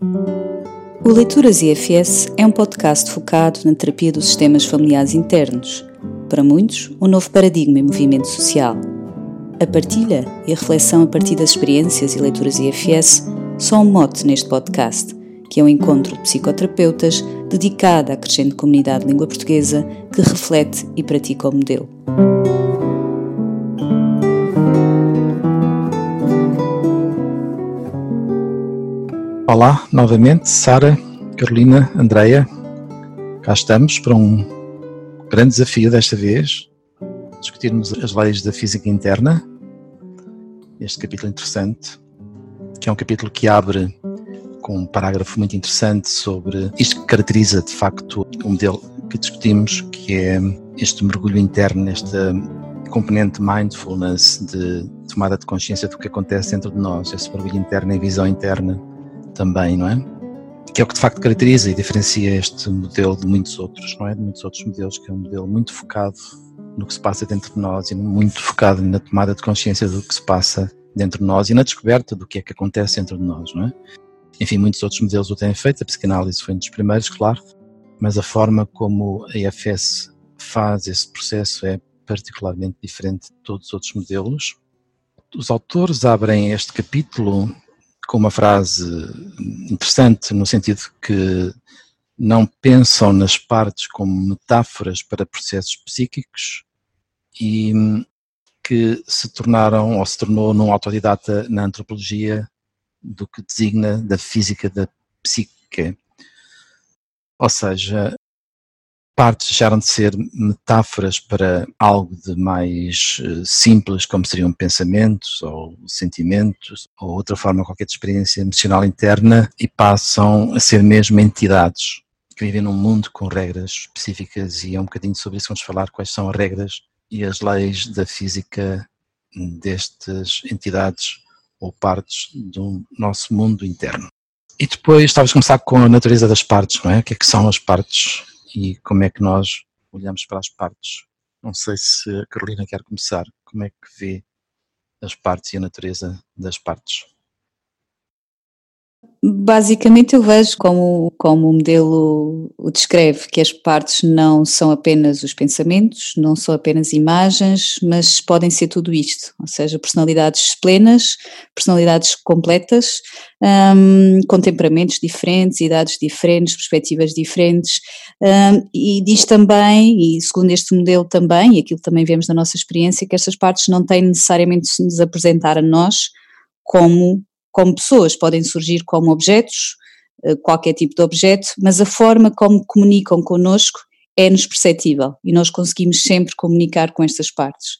O Leituras IFS é um podcast focado na terapia dos sistemas familiares internos. Para muitos, um novo paradigma em movimento social. A partilha e a reflexão a partir das experiências e leituras IFS são um mote neste podcast, que é um encontro de psicoterapeutas dedicado à crescente comunidade de língua portuguesa que reflete e pratica o modelo. Olá, novamente, Sara, Carolina, Andreia. Cá estamos para um grande desafio desta vez, discutirmos as leis da física interna. Este capítulo interessante, que é um capítulo que abre com um parágrafo muito interessante sobre isto que caracteriza de facto o modelo que discutimos, que é este mergulho interno, esta componente mindfulness de tomada de consciência do que acontece dentro de nós, esse mergulho interno e visão interna também, não é? Que é o que de facto caracteriza e diferencia este modelo de muitos outros, não é? De muitos outros modelos, que é um modelo muito focado no que se passa dentro de nós e muito focado na tomada de consciência do que se passa dentro de nós e na descoberta do que é que acontece dentro de nós, não é? Enfim, muitos outros modelos o têm feito, a psicanálise foi um dos primeiros, claro, mas a forma como a IFS faz esse processo é particularmente diferente de todos os outros modelos. Os autores abrem este capítulo com uma frase interessante, no sentido que não pensam nas partes como metáforas para processos psíquicos e que se tornaram ou se tornou num autodidata na antropologia do que designa da física da psique. Ou seja, partes deixaram de ser metáforas para algo de mais eh, simples, como seriam pensamentos ou sentimentos, ou outra forma qualquer de experiência emocional interna, e passam a ser mesmo entidades que vivem num mundo com regras específicas, e é um bocadinho sobre isso que vamos falar, quais são as regras e as leis da física destas entidades ou partes do nosso mundo interno. E depois, talvez começar com a natureza das partes, não é? O que é que são as partes e como é que nós olhamos para as partes. Não sei se a Carolina quer começar. Como é que vê as partes e a natureza das partes? Basicamente eu vejo como, como o modelo o descreve, que as partes não são apenas os pensamentos, não são apenas imagens, mas podem ser tudo isto, ou seja, personalidades plenas, personalidades completas, um, com temperamentos diferentes, idades diferentes, perspectivas diferentes, um, e diz também, e segundo este modelo também, e aquilo também vemos na nossa experiência, que estas partes não têm necessariamente de se nos apresentar a nós como como pessoas, podem surgir como objetos, eh, qualquer tipo de objeto, mas a forma como comunicam connosco é-nos perceptível e nós conseguimos sempre comunicar com estas partes.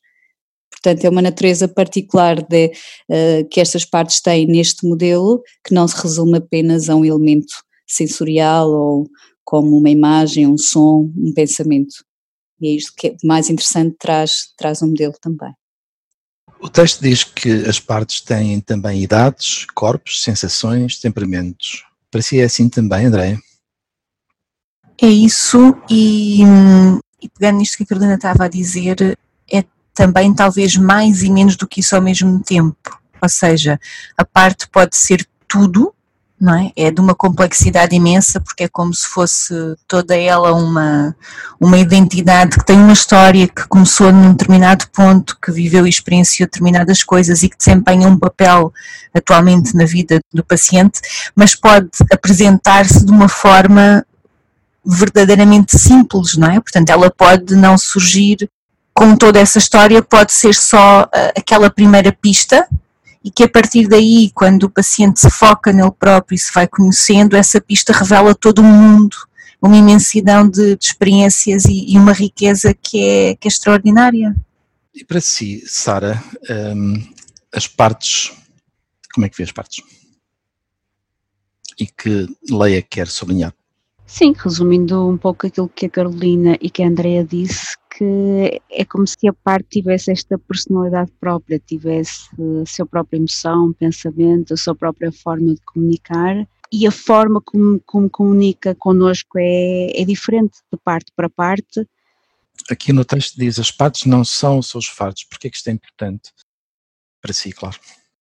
Portanto, é uma natureza particular de, uh, que estas partes têm neste modelo, que não se resume apenas a um elemento sensorial ou como uma imagem, um som, um pensamento. E é isto que é mais interessante traz, traz um modelo também. O texto diz que as partes têm também idades, corpos, sensações, temperamentos. Para si é assim também, André? É isso, e, e pegando nisto que a Carolina estava a dizer, é também talvez mais e menos do que isso ao mesmo tempo. Ou seja, a parte pode ser tudo, não é? É de uma complexidade imensa porque é como se fosse toda ela uma, uma identidade que tem uma história que começou num determinado ponto, que viveu e experienciou determinadas coisas e que desempenha um papel atualmente na vida do paciente, mas pode apresentar-se de uma forma verdadeiramente simples, não é? Portanto, ela pode não surgir com toda essa história, pode ser só uh, aquela primeira pista, e que a partir daí, quando o paciente se foca nele próprio e se vai conhecendo, essa pista revela todo um mundo, uma imensidão de, de experiências e, e, uma riqueza que é, que é extraordinária. E para si, Sara, um, as partes, como é que vê as partes? E que Leia quer sublinhar? Sim, resumindo um pouco aquilo que a Carolina e que a Andrea disse, que é como se a parte tivesse esta personalidade própria, tivesse a sua própria emoção, pensamento, a sua própria forma de comunicar e a forma como, como comunica connosco é, é diferente de parte para parte. Aqui no texto diz as partes não são os seus fardos, porque é que isto é importante para si, claro?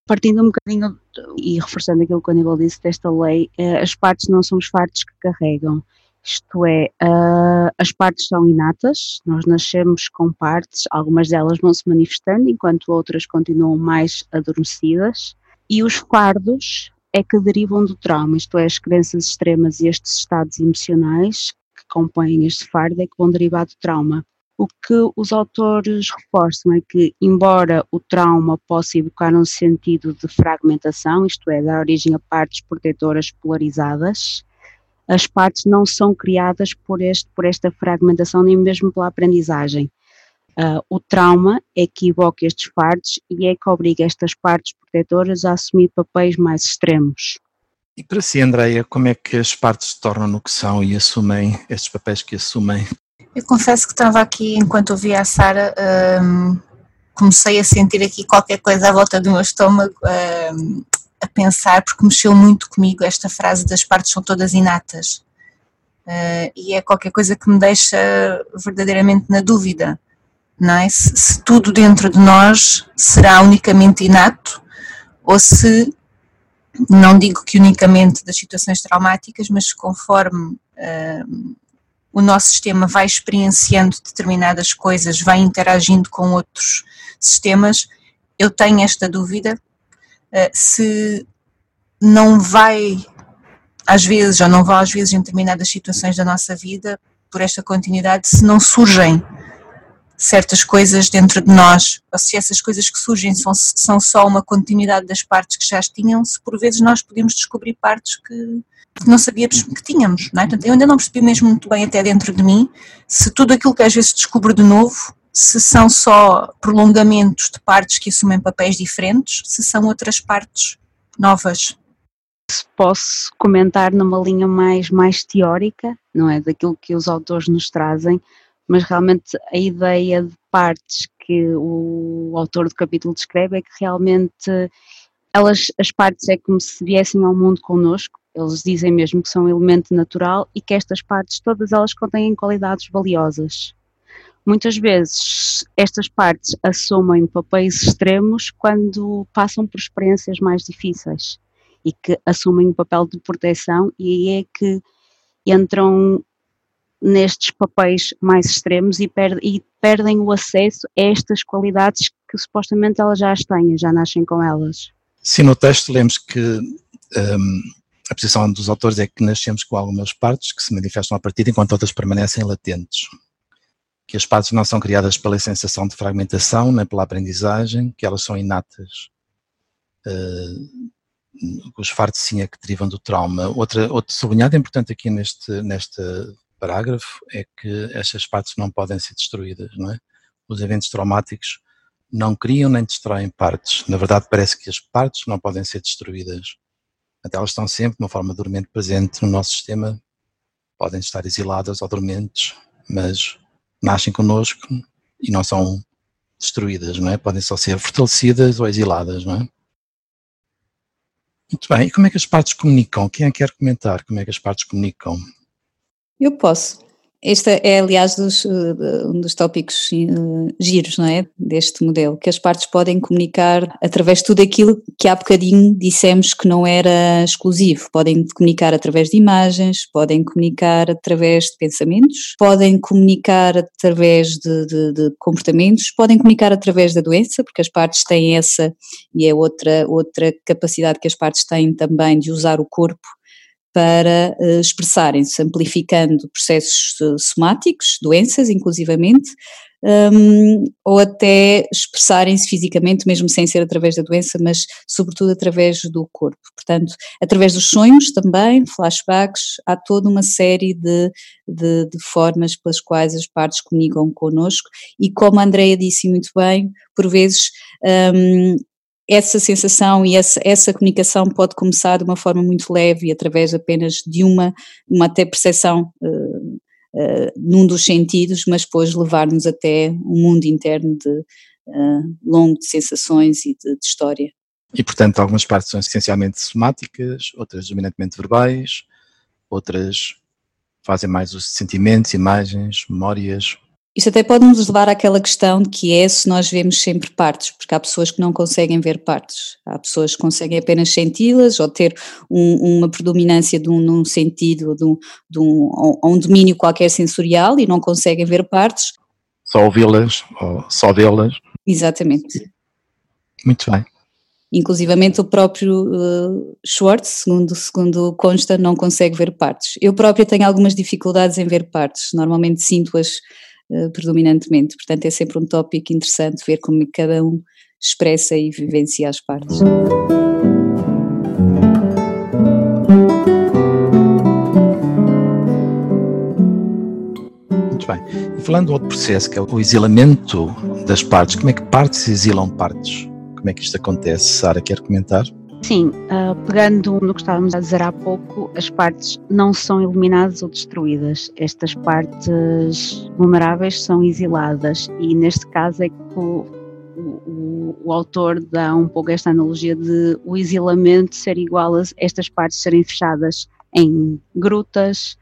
Partindo um bocadinho e reforçando aquilo que o Aníbal disse desta lei, uh, as partes não são os fartos que carregam. Isto é, uh, as partes são inatas, nós nascemos com partes, algumas delas vão se manifestando, enquanto outras continuam mais adormecidas, e os fardos é que derivam do trauma, isto é, as crenças extremas e estes estados emocionais que compõem este fardo é que vão derivar do trauma. O que os autores reforçam é que, embora o trauma possa evocar um sentido de fragmentação, isto é, dar origem a partes protetoras polarizadas, as partes não são criadas por, este, por esta fragmentação, nem mesmo pela aprendizagem. Uh, o trauma é que evoca estes fardos e é que obriga estas partes protetoras a assumir papéis mais extremos. E para si, Andreia, como é que as partes se tornam no que são e assumem estes papéis que assumem? Eu confesso que estava aqui, enquanto ouvia a Sara, um, comecei a sentir aqui qualquer coisa à volta do meu estômago, um, a pensar, porque mexeu muito comigo esta frase das partes são todas inatas. Uh, e é qualquer coisa que me deixa verdadeiramente na dúvida, não é? Se, se tudo dentro de nós será unicamente inato ou se, não digo que unicamente das situações traumáticas, mas conforme uh, o nosso sistema vai experienciando determinadas coisas, vai interagindo com outros sistemas, eu tenho esta dúvida uh, se não vai, às vezes, ou não vai às vezes em determinadas situações da nossa vida, por esta continuidade, se não surgem certas coisas dentro de nós, ou se essas coisas que surgem são, são só uma continuidade das partes que já tinham, se por vezes nós podemos descobrir partes que que não sabíamos que tínhamos. Não é? Portanto, eu ainda não percebi mesmo muito bem até dentro de mim se tudo aquilo que às vezes descubro de novo, se são só prolongamentos de partes que assumem papéis diferentes, se são outras partes novas. Posso comentar numa linha mais, mais teórica, não é? Daquilo que os autores nos trazem, mas realmente a ideia de partes que o autor do capítulo descreve é que realmente elas, as partes é como se viessem ao mundo connosco, eles dizem mesmo que são um elemento natural e que estas partes, todas elas contêm qualidades valiosas. Muitas vezes estas partes assumem papéis extremos quando passam por experiências mais difíceis e que assumem o um papel de proteção e aí é que entram nestes papéis mais extremos e, e, perdem o acesso a estas qualidades que supostamente elas já as têm, já nascem com elas. Sim, no texto lemos que um, a posição dos autores é que nascemos com algumas partes que se manifestam a partir enquanto outras permanecem latentes. Que as partes não são criadas pela sensação de fragmentação nem pela aprendizagem, que elas são inatas. Uh, os fartos sim é que derivam do trauma. Outra, outro sublinhado importante aqui neste, neste parágrafo é que estas partes não podem ser destruídas, não é? Os eventos traumáticos não criam nem destroem partes. Na verdade, parece que as partes não podem ser destruídas. Até elas estão sempre de uma forma dormente presente no nosso sistema, podem estar exiladas ou dormentes, mas nascem connosco e não são destruídas, não é? Podem só ser fortalecidas ou exiladas, não é? Muito bem, e como é que as partes comunicam? Quem é que quer comentar como é que as partes comunicam? Eu posso. Este é, aliás, dos, eh, um dos tópicos uh, giros, não é? Deste modelo, que as partes podem comunicar através de tudo aquilo que há bocadinho dissemos que não era exclusivo. Podem comunicar através de imagens, podem comunicar através de pensamentos, podem comunicar através de, de, de comportamentos, podem comunicar através da doença, porque as partes têm essa e é outra, outra capacidade que as partes têm também de usar o corpo para uh, expressarem-se, amplificando processos uh, somáticos, doenças inclusivamente, um, ou até expressarem-se fisicamente, mesmo sem ser através da doença, mas sobretudo através do corpo. Portanto, através dos sonhos também, flashbacks, há toda uma série de, de, de formas pelas quais as partes comunicam connosco e como a Andrea disse muito bem, por vezes um, essa sensação e essa, essa comunicação pode começar de uma forma muito leve, através apenas de uma, uma até percepção uh, uh, num dos sentidos, mas depois levar-nos até um mundo interno de uh, longo de sensações e de, de, história. E portanto algumas partes são essencialmente somáticas, outras dominantemente verbais, outras fazem mais os sentimentos, imagens, memórias. Isto até pode nos levar àquela questão que é se nós vemos sempre partes, porque há pessoas que não conseguem ver partes, há pessoas que conseguem apenas senti-las ou ter um, uma predominância de um, num sentido, de um, de um, ou um domínio qualquer sensorial e não conseguem ver partes. Só ouvi-las ou só vê-las. Exatamente. Muito bem. Inclusivamente o próprio uh, Schwartz, segundo, segundo consta, não consegue ver partes. Eu própria tenho algumas dificuldades em ver partes, normalmente sinto-as uh, predominantemente, portanto é sempre um tópico interessante ver como cada um expressa e vivencia as partes. Muito bem. E falando do outro processo, que é o isolamento das partes, como é que partes exilam partes? Como é que isto acontece? Sara, quer comentar? Sim, uh, pegando no que estávamos a dizer há pouco, as partes não são eliminadas ou destruídas. Estas partes vulneráveis são exiladas e neste caso é que o, o, o, autor dá um pouco esta analogia de o exilamento ser igual a estas partes serem fechadas em grutas,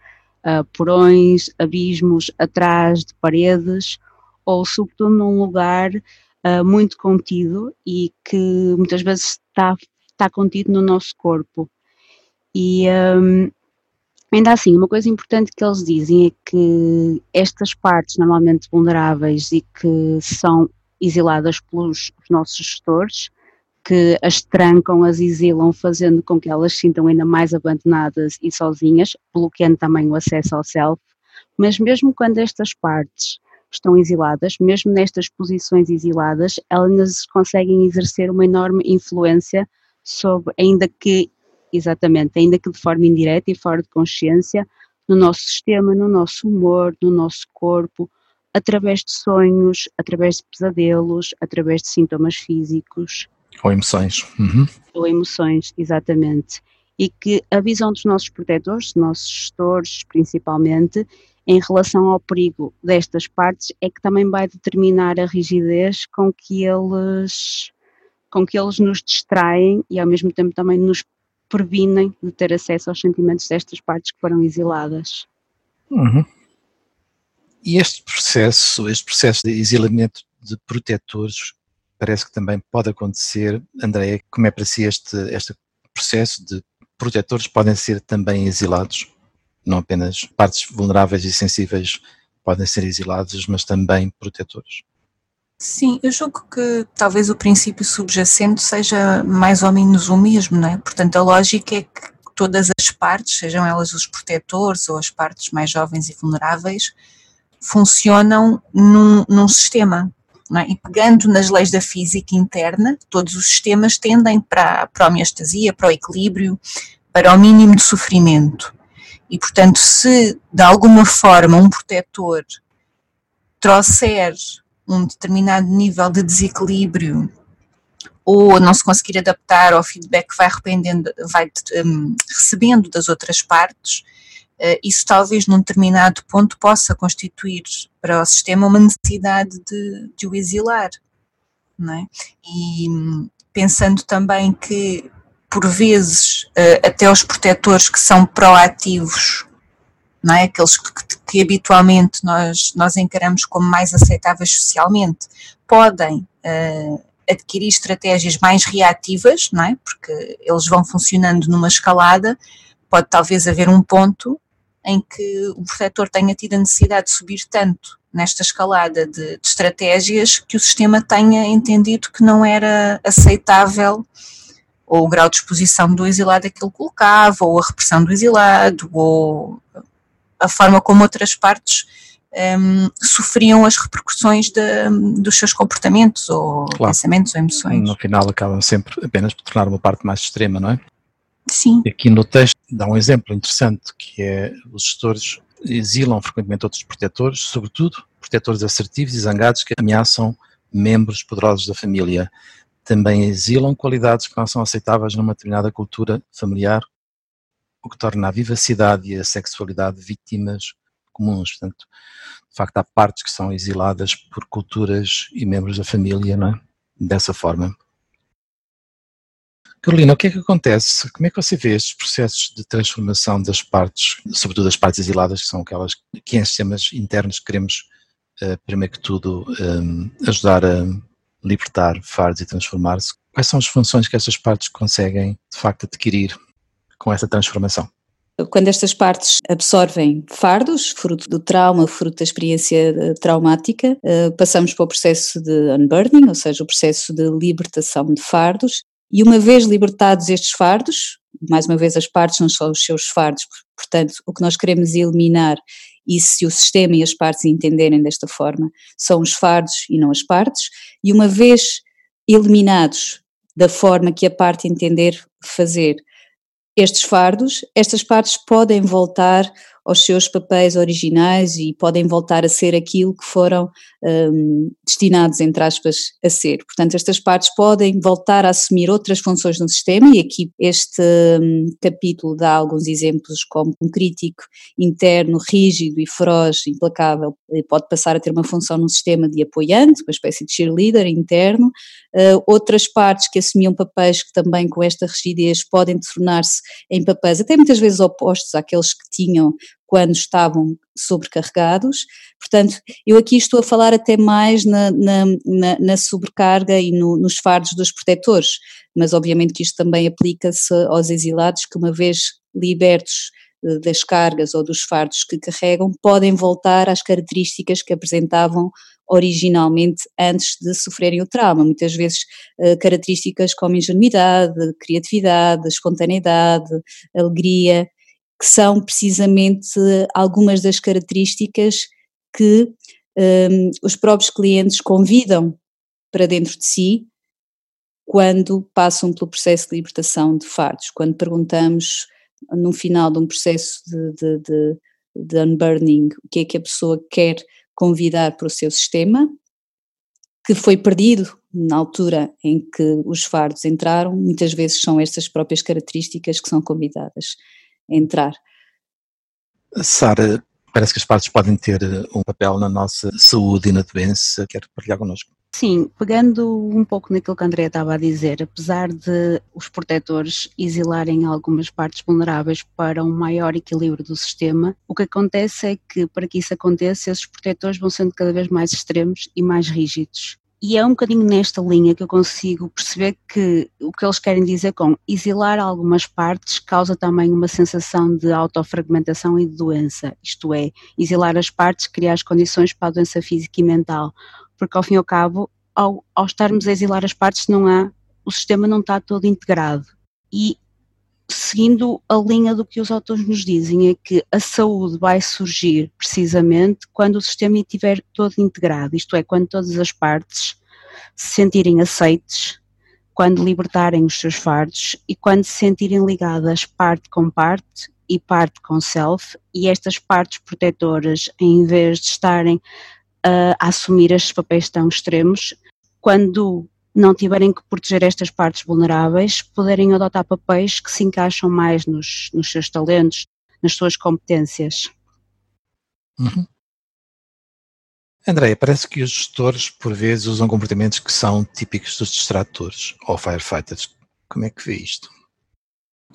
uh, porões, abismos atrás de paredes ou sobretudo num lugar uh, muito contido e que muitas vezes está, está contido no nosso corpo. E um, ainda assim, uma coisa importante que eles dizem é que estas partes normalmente vulneráveis e que são exiladas pelos nossos gestores, que as trancam, as exilam, fazendo com que elas se sintam ainda mais abandonadas e sozinhas, bloqueando também o acesso ao self. Mas mesmo quando estas partes estão exiladas, mesmo nestas posições exiladas, elas conseguem exercer uma enorme influência sobre, ainda que, exatamente, ainda que de forma indireta e fora de consciência, no nosso sistema, no nosso humor, no nosso corpo, através de sonhos, através de pesadelos, através de sintomas físicos. Ou emoções. Uhum. Ou emoções, exatamente. E que a visão dos nossos protetores, nossos gestores principalmente, em relação ao perigo destas partes é que também vai determinar a rigidez com que eles com que eles nos distraem e ao mesmo tempo também nos previnem de ter acesso aos sentimentos destas partes que foram exiladas. Uhum. E este processo, este processo de exilamento de protetores, parece que também pode acontecer. Andréia, como é para si este, este processo de protetores podem ser também exilados? não apenas partes vulneráveis e sensíveis podem ser exiladas, mas também protetores. Sim, eu julgo que talvez o princípio subjacente seja mais ou menos o mesmo, não é? Portanto, a lógica é que todas as partes, sejam elas os protetores ou as partes mais jovens e vulneráveis, funcionam num, num sistema. É? E pegando nas leis da física interna, todos os sistemas tendem para, para a homeostasia, para o equilíbrio, para o mínimo de sofrimento. E, portanto, se de alguma forma um protetor trouxer um determinado nível de desequilíbrio ou não se conseguir adaptar ao feedback que vai, vai um, recebendo das outras partes, uh, isso talvez num determinado ponto possa constituir para o sistema uma necessidade de, de o exilar. Não é? E hum, pensando também que por vezes, eh, até os protetores que são proativos, não é? aqueles que, que, que habitualmente nós, nós encaramos como mais aceitáveis socialmente, podem uh, adquirir estratégias mais reativas, não é? porque eles vão funcionando numa escalada, pode talvez haver um ponto em que o protetor tenha tido a necessidade de subir tanto nesta escalada de, de estratégias que o sistema tenha entendido que não era aceitável ou o grau de exposição do exilado que ele colocava, ou a repressão do exilado, ou a forma como outras partes um, sofriam as repercussões de, dos seus comportamentos, ou claro. pensamentos, ou emoções. No final acabam sempre apenas por tornar uma parte mais extrema, não é? Sim. Aqui no texto dá um exemplo interessante, que é os gestores exilam frequentemente outros protetores, sobretudo protetores assertivos e zangados que ameaçam membros poderosos da família também exilam qualidades que não são aceitáveis numa determinada cultura familiar, o que torna a vivacidade e a sexualidade vítimas comuns. Portanto, de facto, há partes que são exiladas por culturas e membros da família, não é? Dessa forma. Carolina, o que é que acontece? Como é que você vê estes processos de transformação das partes, sobretudo das partes exiladas, que são aquelas que em sistemas internos queremos uh, primeiro que tudo, um, ajudar a libertar fardos e transformar-se. Quais são as funções que estas partes conseguem, de facto, adquirir com essa transformação? Quando estas partes absorvem fardos, fruto do trauma, fruto da experiência eh, traumática, eh, passamos para o processo de unburdening, ou seja, o processo de libertação de fardos, e uma vez libertados estes fardos, mais uma vez as partes não são os seus fardos, portanto, o que nós queremos eliminar, e se o sistema e as partes entenderem desta forma, são os fardos e não as partes, e uma vez eliminados da forma que a parte entender fazer, estes fardos, estas partes podem voltar aos seus papéis originais e podem voltar a ser aquilo que foram um, destinados, entre aspas, a ser. Portanto, estas partes podem voltar a assumir outras funções no sistema, e aqui este um, capítulo dá alguns exemplos, como um crítico interno rígido e feroz, implacável, pode passar a ter uma função no sistema de apoiante, uma espécie de cheerleader interno. Uh, outras partes que assumiam papéis que também com esta rigidez podem tornar-se em papéis até muitas vezes opostos àqueles que tinham quando estavam sobrecarregados. Portanto, eu aqui estou a falar até mais na, na, na, na sobrecarga e no, nos fardos dos protetores, mas obviamente que isto também aplica-se aos exilados que, uma vez libertos eh, das cargas ou dos fardos que carregam, podem voltar às características que apresentavam originalmente antes de sofrerem o trauma. Muitas vezes uh, características como ingenuidade, criatividade, espontaneidade, alegria, que são precisamente algumas das características que um, os próprios clientes convidam para dentro de si quando passam pelo processo de libertação de fardos, quando perguntamos no final de um processo de, de, de, de unburning o que é que a pessoa quer convidar para o seu sistema, que foi perdido na altura em que os fardos entraram, muitas vezes são estas próprias características que são convidadas entrar. Sara, parece que as partes podem ter um papel na nossa saúde e na doença. Quer partilhar connosco? Sim, pegando um pouco naquilo que a Andrea estava a dizer, apesar de os protetores exilarem algumas partes vulneráveis para um maior equilíbrio do sistema, o que acontece é que para que isso aconteça, esses protetores vão sendo cada vez mais extremos e mais rígidos. E é um bocadinho nesta linha que eu consigo perceber que o que eles querem dizer com exilar algumas partes causa também uma sensação de autofragmentação e de doença, isto é, exilar as partes cria as condições para a doença física e mental, porque ao fim e ao cabo, ao, ao estarmos a exilar as partes, não há, o sistema não está todo integrado. E seguindo a linha do que os autores nos dizem, é que a saúde vai surgir precisamente quando o sistema estiver todo integrado, isto é, quando todas as partes se sentirem aceites, quando libertarem os seus fardos e quando se sentirem ligadas parte com parte e parte com self, e estas partes protetoras, em vez de estarem uh, a assumir estes papéis tão extremos, quando não tiverem que proteger estas partes vulneráveis, poderem adotar papéis que se encaixam mais nos, nos seus talentos, nas suas competências. Uhum. Andréia, parece que os gestores, por vezes, usam comportamentos que são típicos dos distratores ou firefighters. Como é que vê isto?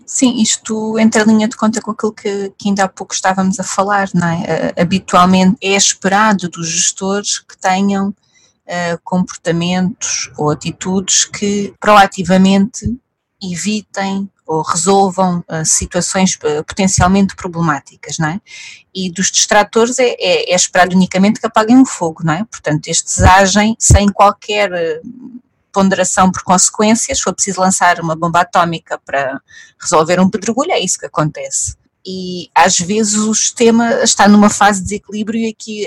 Sim, isto entra em linha de conta com aquilo que, que ainda há pouco estávamos a falar, não é? Uh, habitualmente é esperado dos gestores que tenham comportamentos ou atitudes que proativamente evitem ou resolvam uh, situações uh, potencialmente problemáticas, não é? E dos distratores é, é, é, esperado unicamente que apaguem o fogo, não é? Portanto, estes agem sem qualquer ponderação por consequências, se for preciso lançar uma bomba atómica para resolver um pedregulho, é isso que acontece e às vezes o sistema está numa fase de desequilíbrio e aqui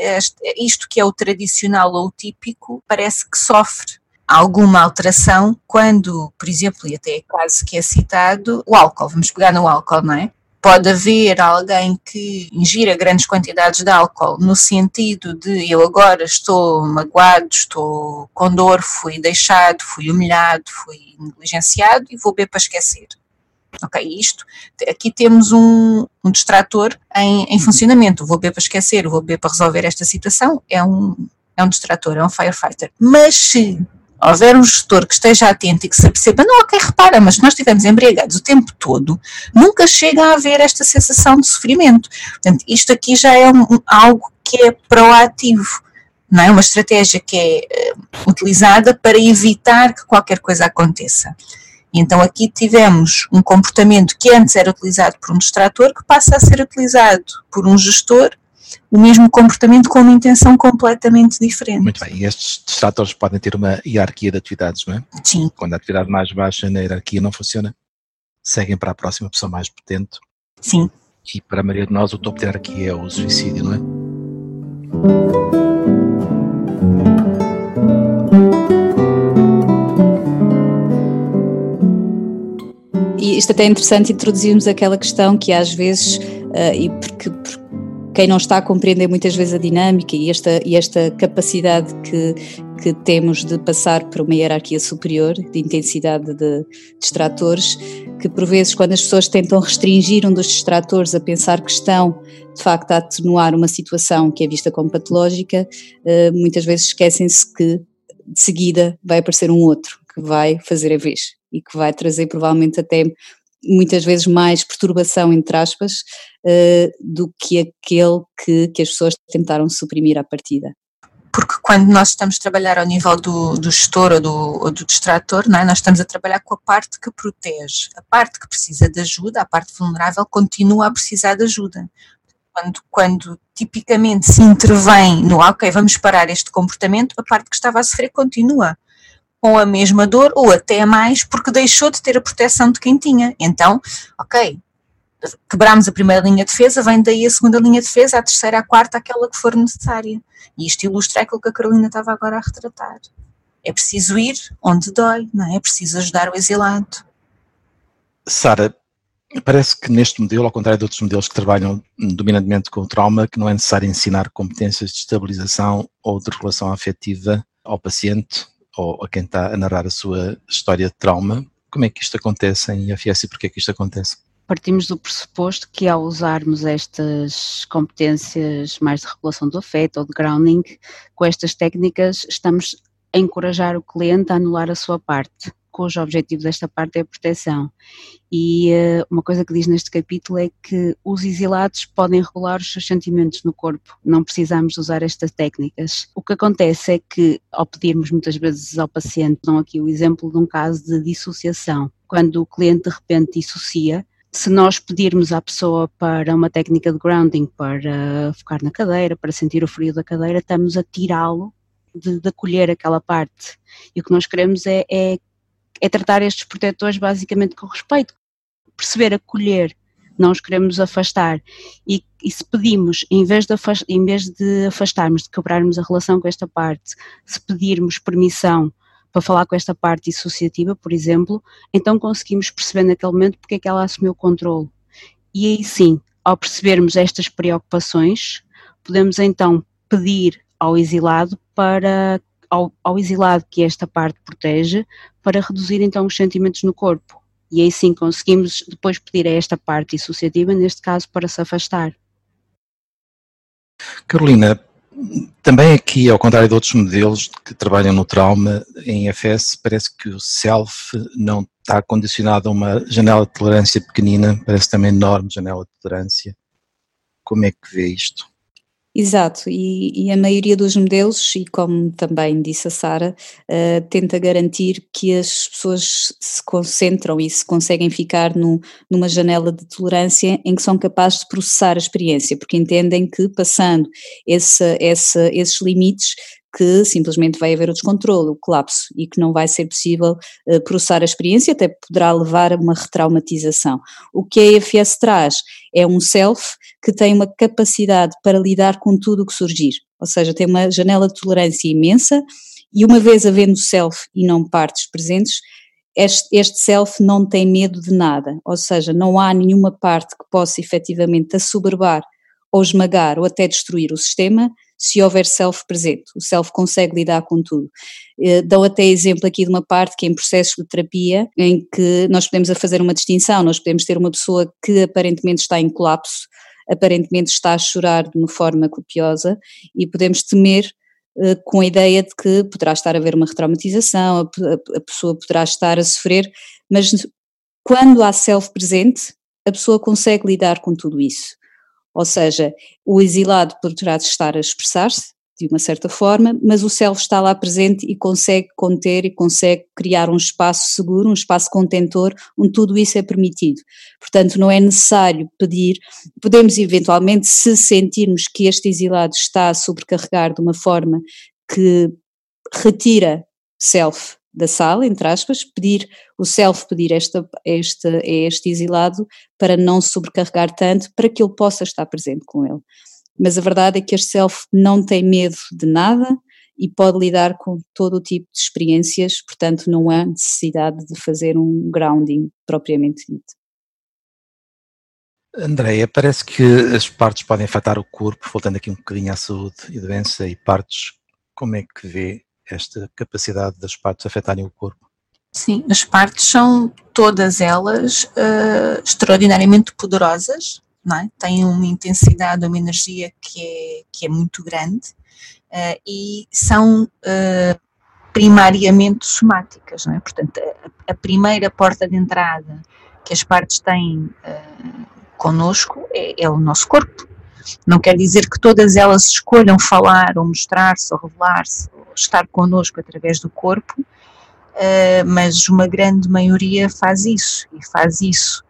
isto que é o tradicional ou o típico parece que sofre alguma alteração quando, por exemplo, e até quase que é citado, o álcool, vamos pegar no álcool, não é? Pode haver alguém que ingira grandes quantidades de álcool no sentido de eu agora estou magoado, estou com dor, fui deixado, fui humilhado, fui negligenciado e vou beber para esquecer Ok, isto, aqui temos um, um distrator em, em funcionamento, vou beber para esquecer, vou beber para resolver esta situação, é um, é um distrator, é um firefighter. Mas se houver um gestor que esteja atento e que se perceba, não, ok, repara, mas nós estivemos embriagados o tempo todo, nunca chega a haver esta sensação de sofrimento. Portanto, isto aqui já é um, algo que é proativo não é? Uma estratégia que é uh, utilizada para evitar que qualquer coisa aconteça. E então aqui tivemos um comportamento que antes era utilizado por um distrator que passa a ser utilizado por um gestor, o mesmo comportamento com uma intenção completamente diferente. Muito bem, e estes distratores podem ter uma hierarquia de atividades, não é? Sim. Quando a atividade mais baixa na hierarquia não funciona, seguem para a próxima pessoa mais potente. Sim. E para a maioria de nós o topo de hierarquia é o suicídio, não é? E isto até é interessante introduzirmos aquela questão que às vezes, uh, e porque, porque, quem não está a compreender muitas vezes a dinâmica e esta, e esta capacidade que, que temos de passar para uma hierarquia superior, de intensidade de distratores, que por vezes quando as pessoas tentam restringir um dos distratores a pensar que estão de facto a atenuar uma situação que é vista como patológica, uh, muitas vezes esquecem-se que de seguida vai aparecer um outro que vai fazer a vez e que vai trazer provavelmente até muitas vezes mais perturbação, entre aspas, uh, do que aquele que, que as pessoas tentaram suprimir à partida. Porque quando nós estamos a trabalhar ao nível do, do gestor ou do, ou do distrator, é? nós estamos a trabalhar com a parte que protege. A parte que precisa de ajuda, a parte vulnerável, continua a precisar de ajuda. Quando, quando tipicamente se intervém no, ok, vamos parar este comportamento, a parte que estava a sofrer continua com a mesma dor ou até mais, porque deixou de ter a proteção de quem tinha. Então, ok, quebramos a primeira linha de defesa, vem daí a segunda linha de defesa, a terceira, a quarta, aquela que for necessária. E isto ilustra aquilo que a Carolina estava agora a retratar. É preciso ir onde dói, não é? É preciso ajudar o exilado. Sara, parece que neste modelo, ao contrário de outros modelos que trabalham dominantemente com o trauma, que não é necessário ensinar competências de estabilização ou de relação afetiva ao paciente, ou a quem está a narrar a sua história de trauma. Como é que isto acontece em IFS e porquê é que isto acontece? Partimos do pressuposto que ao usarmos estas competências mais de regulação do afeto ou de grounding, com estas técnicas estamos a encorajar o cliente a anular a sua parte cujo objetivo desta parte é a proteção. E uh, uma coisa que diz neste capítulo é que os exilados podem regular os seus sentimentos no corpo, não precisamos usar estas técnicas. O que acontece é que, ao pedirmos muitas vezes ao paciente, dão aqui o exemplo de um caso de dissociação, quando o cliente de repente dissocia, se nós pedirmos à pessoa para uma técnica de grounding, para focar na cadeira, para sentir o frio da cadeira, estamos a tirá-lo de, de, acolher aquela parte. E o que nós queremos é, é é tratar estes protetores basicamente com respeito, perceber, acolher, não os queremos afastar. E, e se pedimos, em vez, de afast, em vez de afastarmos, de quebrarmos a relação com esta parte, se pedirmos permissão para falar com esta parte dissociativa, por exemplo, então conseguimos perceber naquele momento porque é que ela assumiu o controle. E aí sim, ao percebermos estas preocupações, podemos então pedir ao exilado para ao, ao exilado que esta parte protege, para reduzir então os sentimentos no corpo. E aí sim conseguimos depois pedir a esta parte dissociativa, neste caso, para se afastar. Carolina, também aqui, ao contrário de outros modelos que trabalham no trauma, em FS parece que o self não está condicionado a uma janela de tolerância pequenina, parece também enorme janela de tolerância. Como é que vê isto? Exato, e, e, a maioria dos modelos, e como também disse a Sara, uh, tenta garantir que as pessoas se concentram e se conseguem ficar no, numa janela de tolerância em que são capazes de processar a experiência, porque entendem que passando esse, esse, esses limites que simplesmente vai haver o descontrole, o colapso e que não vai ser possível uh, processar a experiência, até poderá levar a uma retraumatização. O que a EFS traz é um self que tem uma capacidade para lidar com tudo o que surgir, ou seja, tem uma janela de tolerância imensa e uma vez havendo self e não partes presentes, este, este self não tem medo de nada, ou seja, não há nenhuma parte que possa efetivamente assoberbar ou esmagar ou até destruir o sistema se houver self presente. O self consegue lidar com tudo. Eh, dou até exemplo aqui de uma parte que é em processos de terapia, em que nós podemos fazer uma distinção, nós podemos ter uma pessoa que aparentemente está em colapso, aparentemente está a chorar de uma forma copiosa e podemos temer eh, com a ideia de que poderá estar a haver uma retraumatização, a, a pessoa poderá estar a sofrer, mas quando há self presente, a pessoa consegue lidar com tudo isso. Ou seja, o exilado poderá estar a expressar-se, de uma certa forma, mas o self está lá presente e consegue conter e consegue criar um espaço seguro, um espaço contentor, onde tudo isso é permitido. Portanto, não é necessário pedir, podemos eventualmente, se sentirmos que este exilado está a sobrecarregar de uma forma que retira self da sala, entre aspas, pedir o self pedir esta, este, este exilado para não sobrecarregar tanto, para que ele possa estar presente com ele mas a verdade é que este self não tem medo de nada e pode lidar com todo o tipo de experiências, portanto não há necessidade de fazer um grounding propriamente dito. Andréia, parece que as partes podem afetar o corpo, voltando aqui um bocadinho à saúde e doença e partes, como é que vê esta capacidade das partes afetarem o corpo? Sim, as partes são todas elas uh, extraordinariamente poderosas não é? Tem uma intensidade, uma energia que é, que é muito grande uh, e são uh, primariamente somáticas, não é? Portanto, a, a, primeira porta de entrada que as partes têm uh, connosco é, é o nosso corpo. Não quer dizer que todas elas escolham falar ou mostrar-se ou revelar-se estar connosco através do corpo, uh, mas uma grande maioria faz isso e faz isso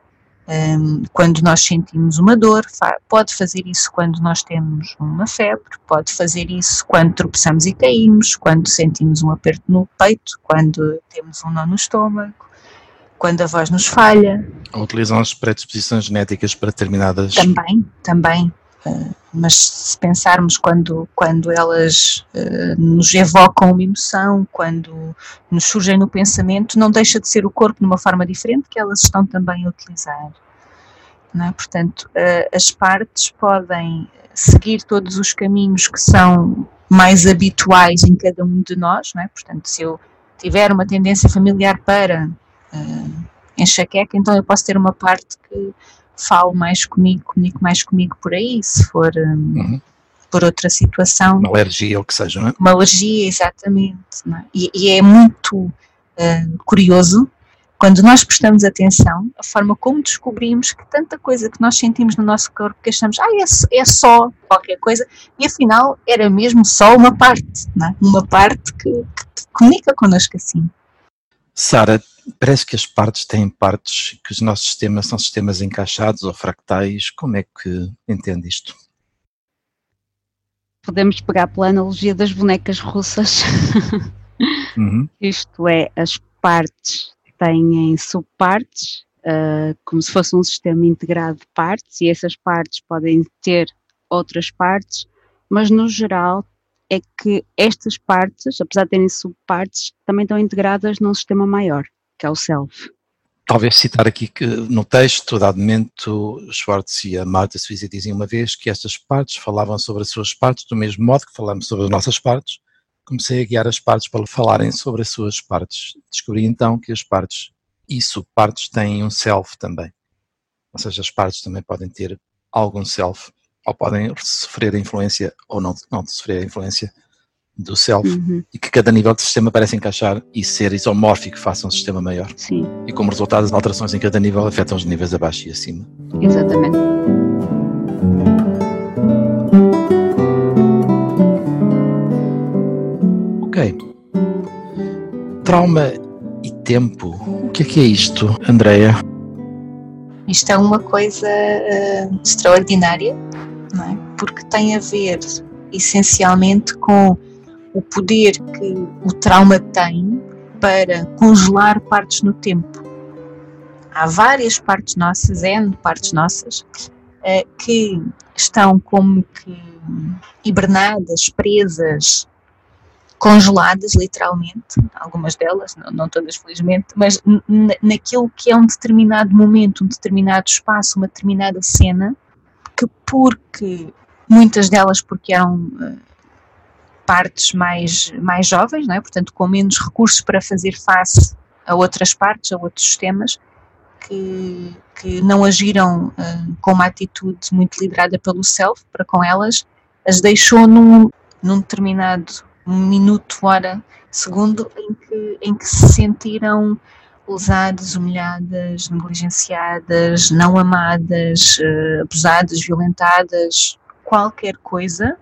um, quando nós sentimos uma dor, pode fazer isso quando nós temos uma febre, pode fazer isso quando tropeçamos e caímos, quando sentimos um aperto no peito, quando temos um nó no estômago, quando a voz nos falha. Ou utilizam as predisposições genéticas para determinadas. Também, também. Uh, mas se pensarmos quando, quando elas uh, nos evocam uma emoção, quando nos surgem no pensamento, não deixa de ser o corpo de uma forma diferente que elas estão também a utilizar. É? Portanto, uh, as partes podem seguir todos os caminhos que são mais habituais em cada um de nós, é? portanto, se eu tiver uma tendência familiar para uh, enxaqueca, então eu posso ter uma parte que falo mais comigo, comunico mais comigo por aí, se for um, uhum. por outra situação. Uma alergia ou que seja, não é? Uma alergia, exatamente. É? E, e, é muito uh, curioso quando nós prestamos atenção, a forma como descobrimos que tanta coisa que nós sentimos no nosso corpo que achamos, ah, é, é só qualquer coisa, e afinal era mesmo só uma parte, é? uma parte que, que comunica connosco assim. Sara, parece que as partes têm partes que os nossos sistemas são sistemas encaixados ou fractais. Como é que entende isto? Podemos pegar pela analogia das bonecas russas. Uhum. Isto é, as partes têm subpartes, uh, como se fosse um sistema integrado de partes, e essas partes podem ter outras partes, mas no geral é que estas partes, apesar de terem subpartes, também estão integradas num sistema maior que é o self. Talvez citar aqui que no texto, dado momento, Schwartz e a Marta Suíça diziam uma vez que estas partes falavam sobre as suas partes do mesmo modo que falamos sobre as nossas partes. Comecei a guiar as partes para falarem sobre as suas partes. Descobri então que as partes e subpartes têm um self também. Ou seja, as partes também podem ter algum self, ou podem sofrer influência ou não, não sofrer influência do self uhum. e que cada nível de sistema parece encaixar e ser isomórfico face a um sistema maior. Sim. E como resultado, as alterações em cada nível afetam os níveis abaixo e acima. Exatamente. Ok. Trauma e tempo. O que é que é isto, Andreia? Isto é uma coisa uh, extraordinária, não é? porque tem a ver essencialmente com o poder que o trauma tem para congelar partes no tempo. Há várias partes nossas, N partes nossas, eh, que estão como que hibernadas, presas, congeladas literalmente, algumas delas, não, não todas felizmente, mas naquilo que é um determinado momento, um determinado espaço, uma determinada cena, que porque muitas delas porque eram eh, partes mais, mais jovens, não é? portanto, com menos recursos para fazer face a outras partes, a outros sistemas, que, que não agiram uh, com uma atitude muito liderada pelo self para com elas, as deixou num, num determinado minuto, hora, segundo em que, em que se sentiram usadas, humilhadas, negligenciadas, não amadas, uh, abusadas, violentadas, qualquer coisa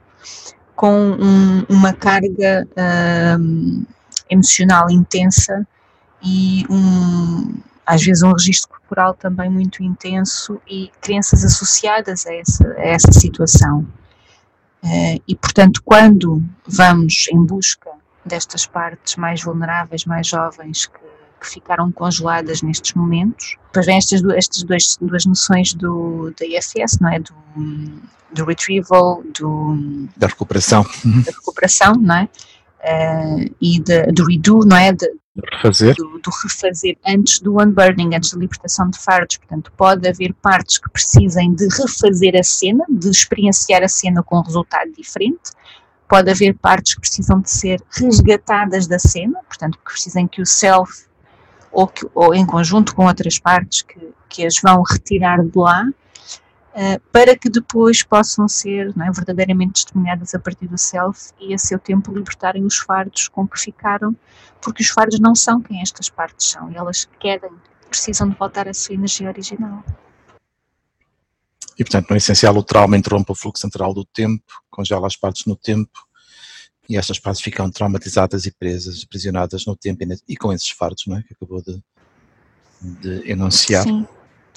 com um, uma carga um, emocional intensa e um, às vezes um registro corporal também muito intenso e crenças associadas a essa, a essa situação. Uh, e portanto, quando vamos em busca destas partes mais vulneráveis, mais jovens, que, que ficaram congeladas nestes momentos, depois vem estas, estas duas, duas noções do, da IFS, não é? Do, do retrieval, do, da recuperação. Da recuperação, não é? Uh, e de, do redo, não é? De, refazer. Do, do, refazer antes do unburning, antes da libertação de fardos. Portanto, pode haver partes que precisem de refazer a cena, de experienciar a cena com um resultado diferente. Pode haver partes que precisam de ser resgatadas da cena, portanto, que precisem que o self, ou, que, ou em conjunto com outras partes, que, que as vão retirar de lá, uh, para que depois possam ser é, verdadeiramente testemunhadas a partir do self e a seu tempo libertarem os fardos com que ficaram, porque os fardos não são quem estas partes são, elas querem, precisam de voltar à sua energia original. E, portanto, no essencial, o trauma interrompe o fluxo central do tempo, congela as partes no tempo, e estas partes ficam traumatizadas e presas, aprisionadas no tempo e, com esses fardos, não é? Que acabou de, de enunciar. Sim,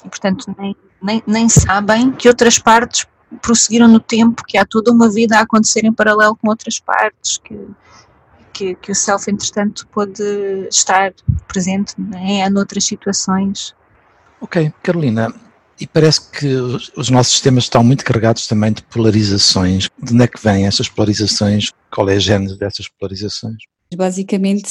e portanto, nem, nem, nem sabem que outras partes prosseguiram no tempo, que há toda uma vida a acontecer em paralelo com outras partes, que, que, que o self, entretanto, pode estar presente em é, noutras situações. Ok, Carolina, e parece que os nossos sistemas estão muito carregados também de polarizações. De onde é que vêm essas polarizações? Qual é a gênese dessas polarizações? Basicamente,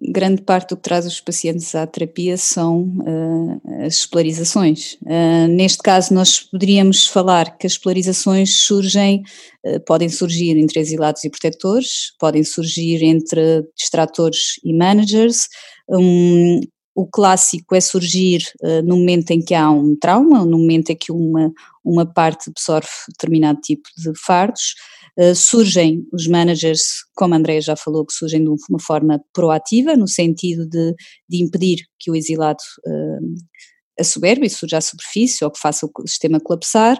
grande parte do que traz os pacientes à terapia são uh, as polarizações. Uh, neste caso, nós poderíamos falar que as polarizações surgem, uh, podem surgir entre exilados e protetores, podem surgir entre distratores e managers. Um, o clássico é surgir no momento em que há um trauma, no momento em que uma, uma parte absorve determinado tipo de fardos. Uh, surgem os managers, como a Andrea já falou, que surgem de uma forma proativa, no sentido de, de impedir que o exilado uh, assoberbe e surja à superfície ou que faça o sistema colapsar.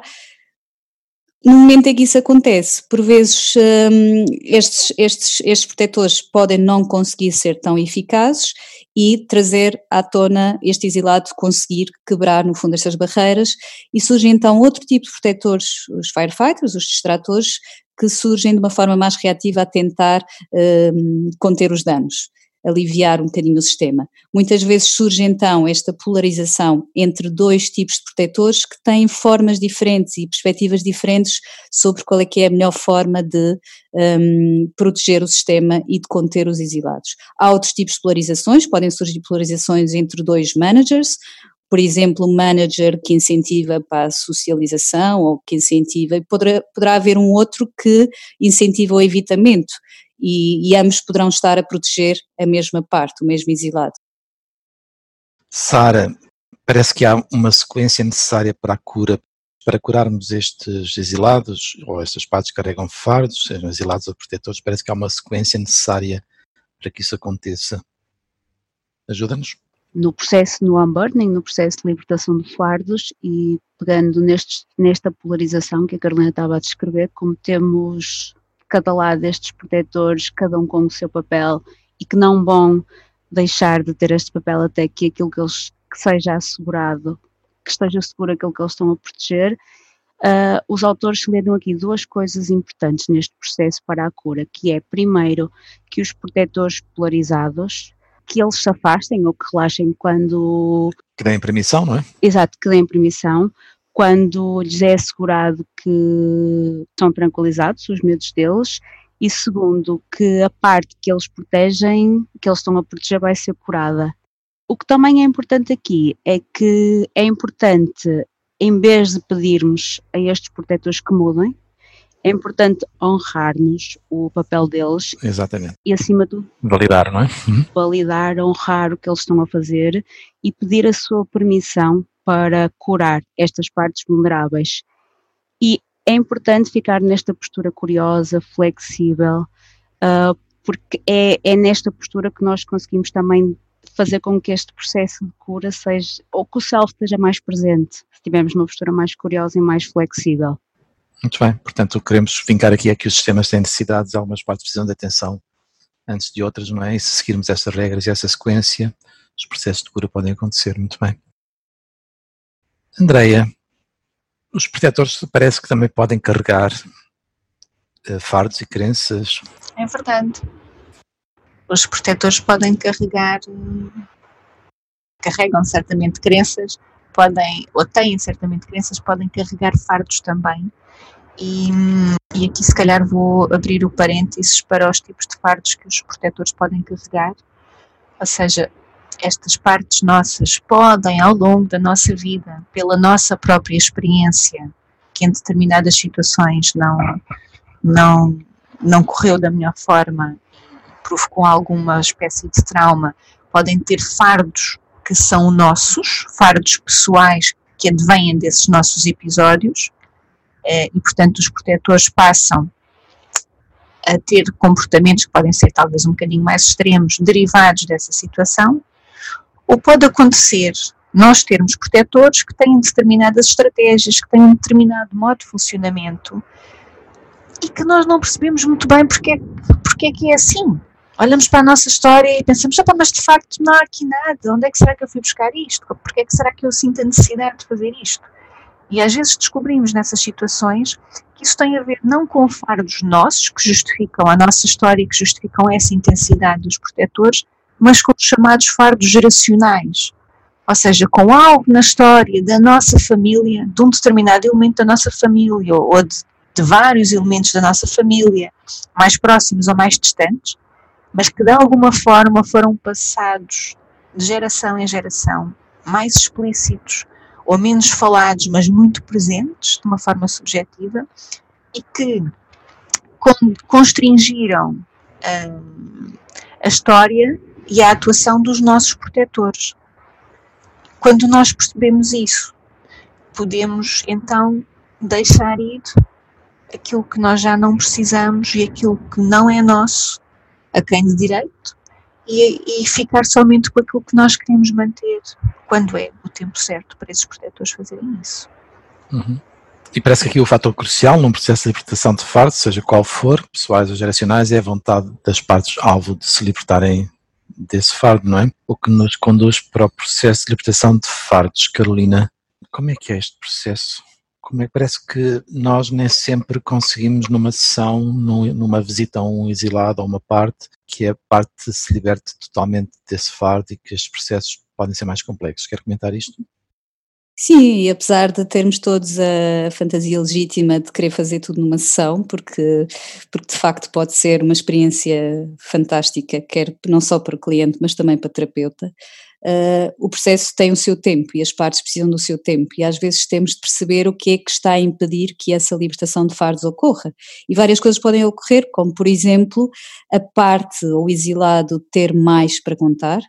No momento em que isso acontece, por vezes um, estes, estes, estes protetores podem não conseguir ser tão eficazes e trazer à tona este exilado conseguir quebrar no fundo estas barreiras. E surge então outro tipo de protetores, os firefighters, os distratores, que surgem de uma forma mais reativa a tentar um, conter os danos aliviar um bocadinho o sistema. Muitas vezes surge então esta polarização entre dois tipos de protetores que têm formas diferentes e perspectivas diferentes sobre qual é que é a melhor forma de um, proteger o sistema e de conter os exilados. Há outros tipos de polarizações, podem surgir polarizações entre dois managers, por exemplo, um manager que incentiva para a socialização ou que incentiva, poderá, poderá haver um outro que incentiva o evitamento e, e ambos poderão estar a proteger a mesma parte, o mesmo exilado. Sara, parece que há uma sequência necessária para a cura, para curarmos estes exilados, ou estas partes que carregam fardos, sejam exilados ou protetores, parece que há uma sequência necessária para que isso aconteça. Ajuda-nos? No processo, no unburning, no processo de libertação de fardos e pegando nestes, nesta polarização que a Carolina estava a descrever, como temos cada lado destes protetores, cada um com o seu papel, e que não vão deixar de ter este papel até que aquilo que eles que seja assegurado, que esteja seguro aquilo que eles estão a proteger. Uh, os autores salientam aqui duas coisas importantes neste processo para a cura, que é primeiro que os protetores polarizados que eles se afastem ou que relaxem quando que deem permissão, não é? Exato, que deem permissão, quando lhes é assegurado que estão tranquilizados os medos deles e segundo que a parte que eles protegem, que eles estão a proteger vai ser curada. O que também é importante aqui é que é importante, em vez de pedirmos a estes protetores que mudem, é importante honrarmos o papel deles. Exatamente. E acima de tudo. Validar, não é? Uhum. Validar, honrar o que eles estão a fazer e pedir a sua permissão para curar estas partes vulneráveis. E é importante ficar nesta postura curiosa, flexível, uh, porque é, é nesta postura que nós conseguimos também fazer com que este processo de cura seja, ou que o self esteja mais presente, se tivermos uma postura mais curiosa e mais flexível. Muito bem, portanto, o que queremos vincar aqui é que os sistemas têm necessidades, algumas partes precisam de atenção antes de outras, não é? E se seguirmos estas regras e essa sequência, os processos de cura podem acontecer. Muito bem. Andreia, os protetores parece que também podem carregar uh, fardos e crenças. É verdade. Os protetores podem carregar, carregam certamente crenças, podem, ou têm certamente crenças, podem carregar fardos também. E, e aqui se calhar vou abrir o parênteses para os tipos de fardos que os protetores podem carregar, ou seja, estas partes nossas podem, ao longo da nossa vida, pela nossa própria experiência, que em determinadas situações não, não, não correu da melhor forma, provocou alguma espécie de trauma, podem ter fardos que são nossos, fardos pessoais que advêm desses nossos episódios, eh, e portanto os protetores passam a ter comportamentos que podem ser talvez um bocadinho mais extremos, derivados dessa situação, ou pode acontecer nós termos protetores que têm determinadas estratégias, que têm um determinado modo de funcionamento e que nós não percebemos muito bem porque, é, porque é que é assim. Olhamos para a nossa história e pensamos, ah, mas de facto não há aqui nada, onde é que será que eu fui buscar isto? Porque é que será que eu sinto a necessidade de fazer isto? E às vezes descobrimos nessas situações que isso tem a ver não com fardos nossos, que justificam a nossa história, que justificam essa intensidade dos protetores, mas com os chamados fardos geracionais, ou seja, com algo na história da nossa família, de um determinado elemento da nossa família, ou de, de vários elementos da nossa família, mais próximos ou mais distantes, mas que de alguma forma foram passados de geração em geração, mais explícitos ou menos falados, mas muito presentes, de uma forma subjetiva, e que constringiram hum, a história e a atuação dos nossos protetores. Quando nós percebemos isso, podemos então deixar ir aquilo que nós já não precisamos e aquilo que não é nosso, a quem de direito, e, e, ficar somente com aquilo que nós queremos manter, quando é o tempo certo para esses protetores fazerem isso. Uhum. E parece que aqui o fator crucial num processo de libertação de fardo, seja qual for, pessoais ou geracionais, é a vontade das partes alvo de se libertarem desse fardo, não é? O que nos conduz para o processo de libertação de fardos. Carolina, como é que é este processo? Como é que parece que nós nem sempre conseguimos numa sessão, numa visita a um exilado ou uma parte, que a parte se liberte totalmente desse fardo e que estes processos podem ser mais complexos. Quer comentar isto? Sim, e apesar de termos todos a fantasia legítima de querer fazer tudo numa sessão, porque, porque de facto pode ser uma experiência fantástica, quer não só para o cliente, mas também para o terapeuta, uh, o processo tem o seu tempo e as partes precisam do seu tempo, e às vezes temos de perceber o que é que está a impedir que essa libertação de fardos ocorra. E várias coisas podem ocorrer, como por exemplo, a parte ou exilado ter mais para contar,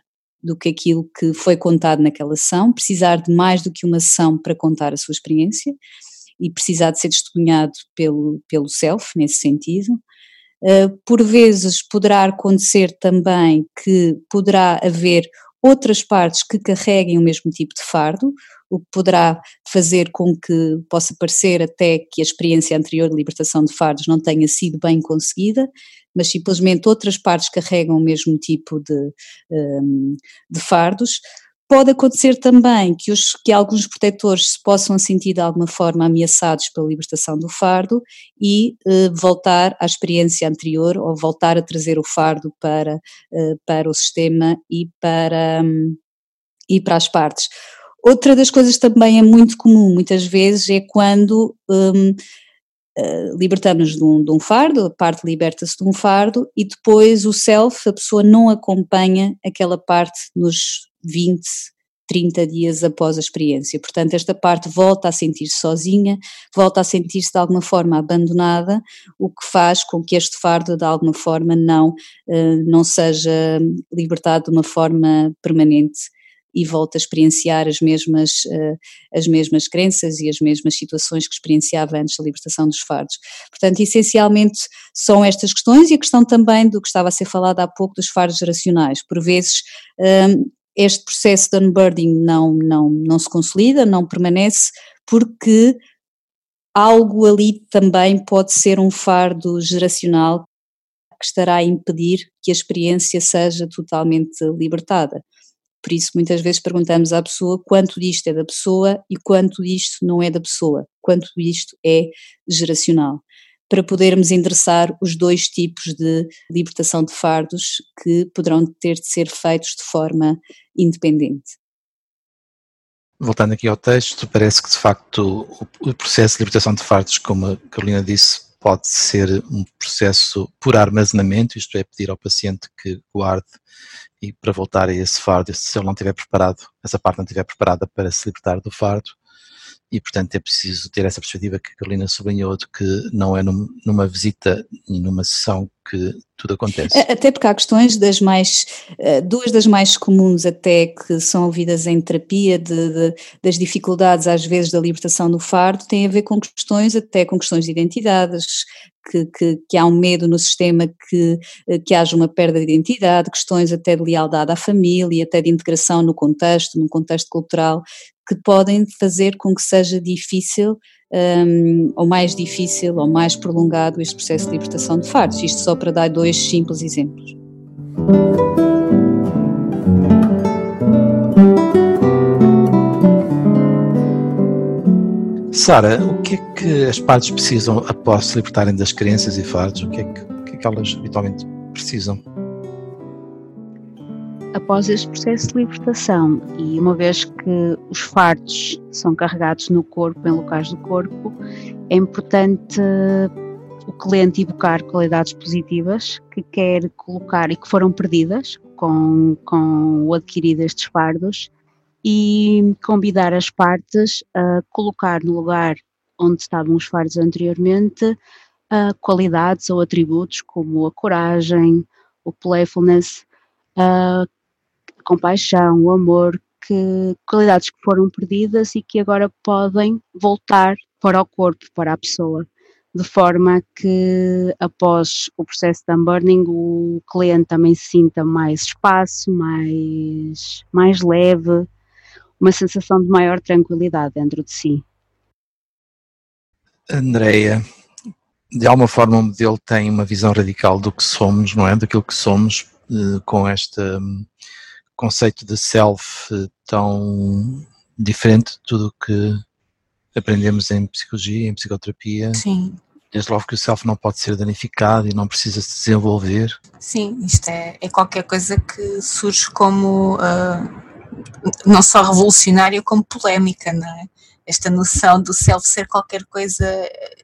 do que aquilo que foi contado naquela sessão, precisar de mais do que uma sessão para contar a sua experiência e precisar de ser testemunhado pelo, pelo self, nesse sentido. Uh, por vezes poderá acontecer também que poderá haver outras partes que carreguem o mesmo tipo de fardo, o que poderá fazer com que possa parecer até que a experiência anterior de libertação de fardos não tenha sido bem conseguida, mas simplesmente outras partes carregam o mesmo tipo de, um, de fardos. Pode acontecer também que, os, que alguns protetores se possam sentir de alguma forma ameaçados pela libertação do fardo e eh, voltar à experiência anterior ou voltar a trazer o fardo para, eh, para o sistema e para, um, e para as partes. Outra das coisas também é muito comum, muitas vezes, é quando um, Uh, libertamos de um, de um, fardo, a parte liberta-se de um fardo e depois o self, a pessoa não acompanha aquela parte nos 20, 30 dias após a experiência. Portanto, esta parte volta a sentir-se sozinha, volta a sentir-se de alguma forma abandonada, o que faz com que este fardo de alguma forma não, uh, não seja libertado de uma forma permanente e volta a experienciar as mesmas, uh, as mesmas crenças e as mesmas situações que experienciava antes da libertação dos fardos. Portanto, essencialmente são estas questões e a questão também do que estava a ser falado há pouco dos fardos geracionais. Por vezes, um, este processo de unburdening não, não, não se consolida, não permanece, porque algo ali também pode ser um fardo geracional que estará a impedir que a experiência seja totalmente libertada. Por isso, muitas vezes perguntamos à pessoa quanto disto é da pessoa e quanto disto não é da pessoa, quanto disto é geracional, para podermos endereçar os dois tipos de libertação de fardos que poderão ter de ser feitos de forma independente. Voltando aqui ao texto, parece que de facto o processo de libertação de fardos, como a Carolina disse, pode ser um processo por armazenamento, isto é, pedir ao paciente que guarde e para voltar a esse fardo, se ele não estiver preparado, essa parte não estiver preparada para se libertar do fardo, e portanto é preciso ter essa perspectiva que a Carolina sublinhou de que não é num, numa visita e numa sessão que tudo acontece. Até porque há questões das mais, eh, duas das mais comuns até que são ouvidas em terapia de, de, das dificuldades às vezes da libertação do fardo têm a ver com questões até com questões de identidades, que, que, que, há um medo no sistema que, eh, que haja uma perda de identidade, questões até de lealdade à família, até de integração no contexto, num contexto cultural, que podem fazer com que seja difícil um, ou mais difícil ou mais prolongado este processo de libertação de fardos. Isto só para dar dois simples exemplos. Sara, o que é que as partes precisam após se libertarem das crenças e fardos? O que é que, o que, é que elas habitualmente precisam? Após este processo de libertação e uma vez que os fardos são carregados no corpo, em locais do corpo, é importante o cliente evocar qualidades positivas que quer colocar e que foram perdidas com, com o adquirir destes fardos e convidar as partes a colocar no lugar onde estavam os fardos anteriormente qualidades ou atributos como a coragem, o playfulness, compaixão, o amor, que qualidades que foram perdidas e que agora podem voltar para o corpo, para a pessoa, de forma que após o processo de unburning o cliente também sinta mais espaço, mais, mais leve, uma sensação de maior tranquilidade dentro de si. Andreia, de alguma forma o modelo tem uma visão radical do que somos, não é? Daquilo que somos eh, com esta conceito de self eh, tão diferente de tudo o que aprendemos em psicologia, em psicoterapia. Sim. Desde logo que o self não pode ser danificado e não precisa se desenvolver. Sim, isto é, é qualquer coisa que surge como uh, não só revolucionária como polémica, não é? Esta noção do self ser qualquer coisa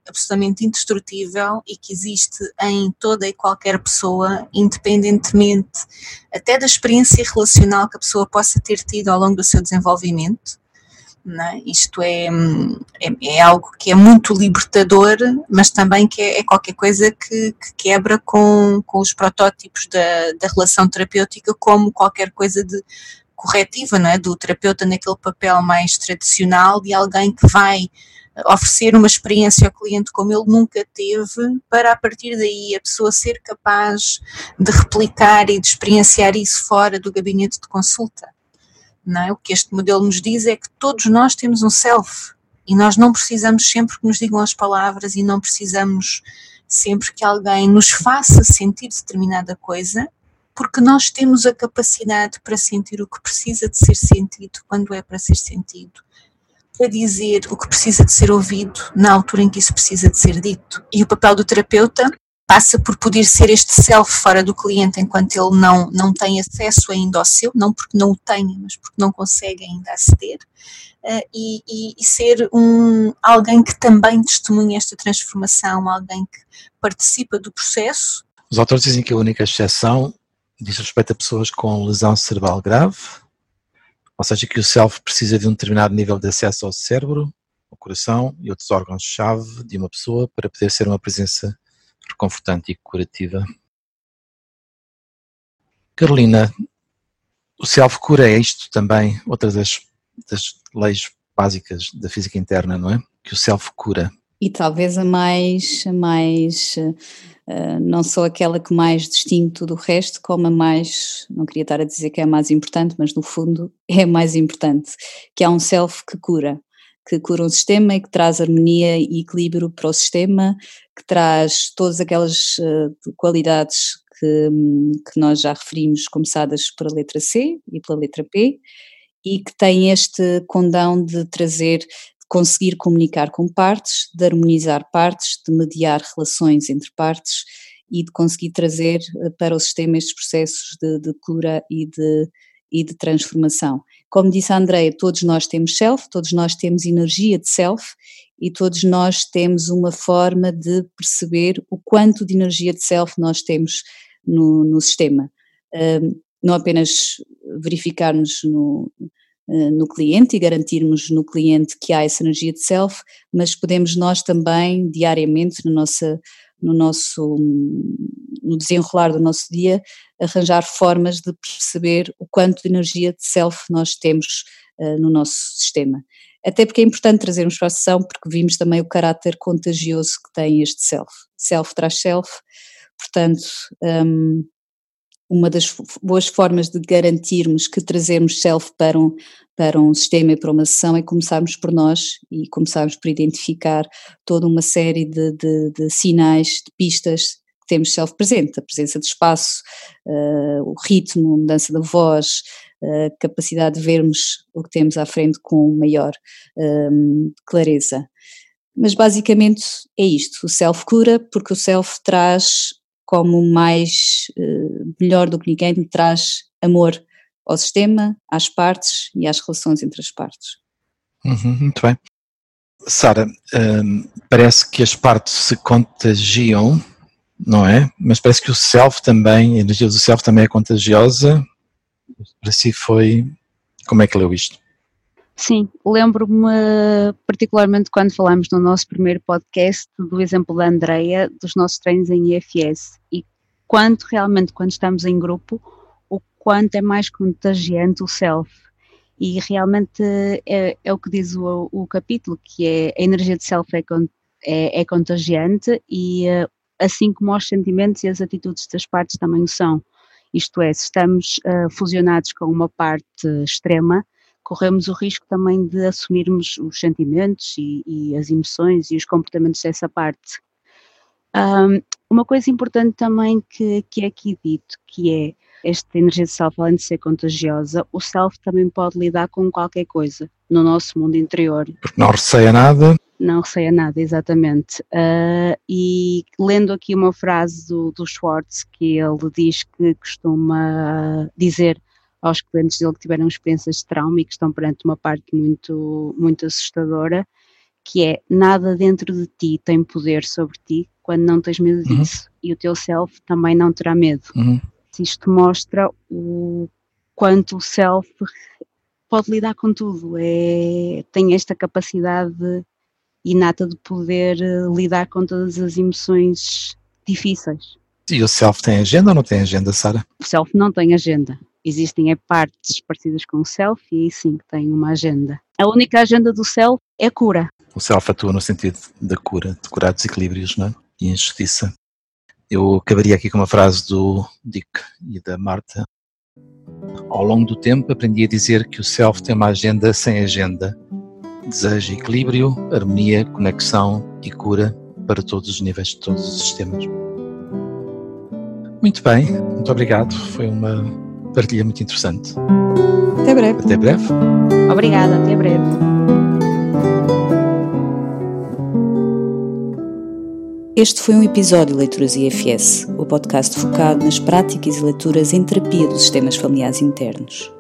absolutamente indestrutível e que existe em toda e qualquer pessoa, independentemente até da experiência relacional que a pessoa possa ter tido ao longo do seu desenvolvimento. É? Isto é, é, é, algo que é muito libertador, mas também que é, é qualquer coisa que, que, quebra com, com os protótipos da, da relação terapêutica, como qualquer coisa de corretiva, não é? do terapeuta naquele papel mais tradicional de alguém que vai oferecer uma experiência ao cliente como ele nunca teve, para a partir daí a pessoa ser capaz de replicar e de experienciar isso fora do gabinete de consulta. Não é? O que este modelo nos diz é que todos nós temos um self e nós não precisamos sempre que nos digam as palavras e não precisamos sempre que alguém nos faça sentir determinada coisa porque nós temos a capacidade para sentir o que precisa de ser sentido quando é para ser sentido, para dizer o que precisa de ser ouvido na altura em que isso precisa de ser dito. E o papel do terapeuta passa por poder ser este self fora do cliente enquanto ele não, não tem acesso ainda ao seu, não porque não o tenha, mas porque não consegue ainda aceder, uh, e, e, e, ser um, alguém que também testemunha esta transformação, alguém que participa do processo. Os autores dizem que a única exceção diz respeito a pessoas com lesão cerebral grave, ou seja, que o self precisa de um determinado nível de acesso ao cérebro, ao coração e outros órgãos-chave de uma pessoa para poder ser uma presença reconfortante e curativa. Carolina, o self-cura é isto também, outra das, das leis básicas da física interna, não é? Que o self-cura. E talvez a mais, a mais eh, não só aquela que mais distingue tudo o resto, como a mais, não queria estar a dizer que é a mais importante, mas no fundo é a mais importante, que é um self que cura, que cura um sistema e que traz harmonia e equilíbrio para o sistema, que traz todas aquelas uh, qualidades que, que nós já referimos, começadas pela letra C e pela letra P, e que tem este condão de trazer, conseguir comunicar com partes, de harmonizar partes, de mediar relações entre partes e de conseguir trazer eh, para o sistema estes processos de, de cura e de, e de transformação. Como disse a Andrea, todos nós temos self, todos nós temos energia de self e todos nós temos uma forma de perceber o quanto de energia de self nós temos no, no sistema. Um, não apenas verificarmos no, no cliente e garantirmos no cliente que há essa energia de self, mas podemos nós também diariamente no nosso, no nosso no desenrolar do nosso dia arranjar formas de perceber o quanto de energia de self nós temos uh, no nosso sistema. Até porque é importante trazermos para a sessão porque vimos também o caráter contagioso que tem este self. Self traz self, portanto, um, uma das boas formas de garantirmos que trazemos self para um, para um sistema e para uma sessão é começarmos por nós e começarmos por identificar toda uma série de, de, de sinais, de pistas que temos self presente, a presença de espaço, uh, o ritmo, a mudança da voz, a capacidade de vermos o que temos à frente com maior um, clareza. Mas basicamente é isto, o self cura porque o self traz como mais, uh, melhor do que ninguém, traz amor ao sistema, às partes e às relações entre as partes. Uhum, muito bem. Sara, um, parece que as partes se contagiam, não é? Mas parece que o self também, a energia do self também é contagiosa. Para si foi. Como é que leu isto? Sim, lembro-me particularmente quando falámos no nosso primeiro podcast do exemplo da Andreia dos nossos treinos em IFS e quanto realmente quando estamos em grupo, o quanto é mais contagiante o self. E realmente é, é o que diz o, o, capítulo, que é a energia de self é, é, é contagiante e assim como os sentimentos e as atitudes das partes também são. Isto é, se estamos uh, fusionados com uma parte extrema, corremos o risco também de assumirmos os sentimentos e, e as emoções e os comportamentos dessa parte. Um, uma coisa importante também que, que é aqui dito, que é esta energia de self, além de ser contagiosa, o self também pode lidar com qualquer coisa no nosso mundo interior. Porque não receia nada. Não receia nada, exatamente. Uh, e lendo aqui uma frase do, do Schwartz, que ele diz que costuma dizer aos clientes dele que tiveram experiências de trauma e que estão perante uma parte muito, muito assustadora, que é nada dentro de ti tem poder sobre ti quando não tens medo uhum. disso e o teu self também não terá medo. Uhum. Isto mostra o quanto o self pode lidar com tudo, é, tem esta capacidade inata de poder eh, lidar com todas as emoções difíceis. E o self tem agenda ou não tem agenda, Sara? O self não tem agenda existem é partes parecidas com o self e aí sim que tem uma agenda. A única agenda do self é a cura. O self atua no sentido da cura, de curar desequilíbrios não é? e injustiça. Eu acabaria aqui com uma frase do Dick e da Marta. Ao longo do tempo aprendi a dizer que o self tem uma agenda sem agenda. Deseja equilíbrio, harmonia, conexão e cura para todos os níveis de todos os sistemas. Muito bem, muito obrigado. Foi uma partilha muito interessante. Até breve. Até breve. Obrigada, até breve. Este foi um episódio de Leituras IFS, o podcast focado nas práticas e leituras em terapia dos sistemas familiares internos.